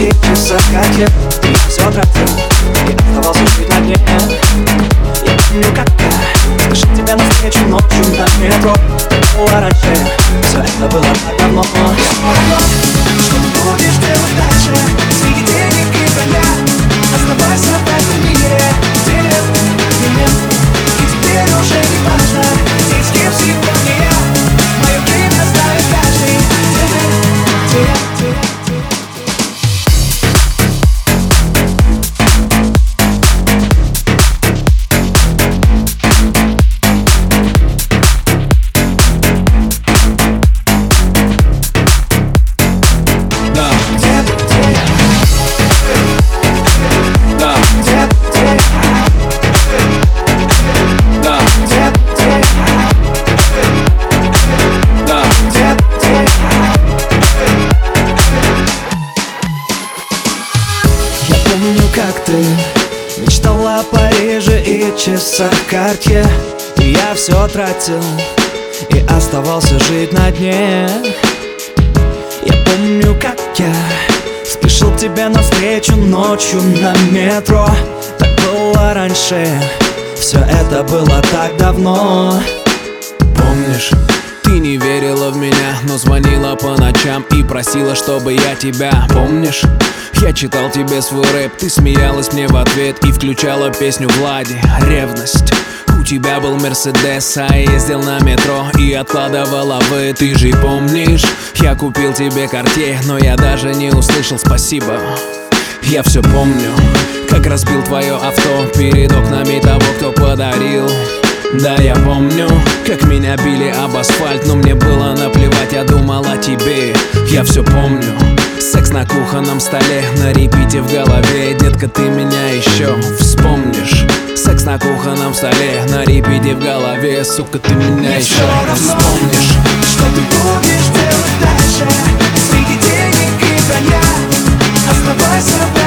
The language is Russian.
часах хотел И все тратил И оставался жить на дне Я помню, как я Спешил тебя навстречу ночью на метро. Было раньше Все это было так давно как ты. Мечтала о Париже и часах карте И я все тратил И оставался жить на дне. Я помню, как я Спешил тебе навстречу ночью на метро. Так было раньше. Все это было так давно. Помнишь, ты не верила в меня, но звонила по ночам и просила, чтобы я тебя Помнишь, я читал тебе свой рэп, ты смеялась мне в ответ и включала песню Влади Ревность у тебя был Мерседес, а я ездил на метро и откладывала вы Ты же помнишь, я купил тебе карте, но я даже не услышал спасибо. Я все помню, как разбил твое авто перед да, я помню, как меня били об асфальт Но мне было наплевать, я думал о тебе. Я все помню. Секс на кухонном столе, на репите в голове. Детка, ты меня еще вспомнишь. Секс на кухонном столе, на репите в голове. Сука, ты меня Мне еще вспомнишь. Что ты будешь делать дальше. Среди денег и броня. А Оставайся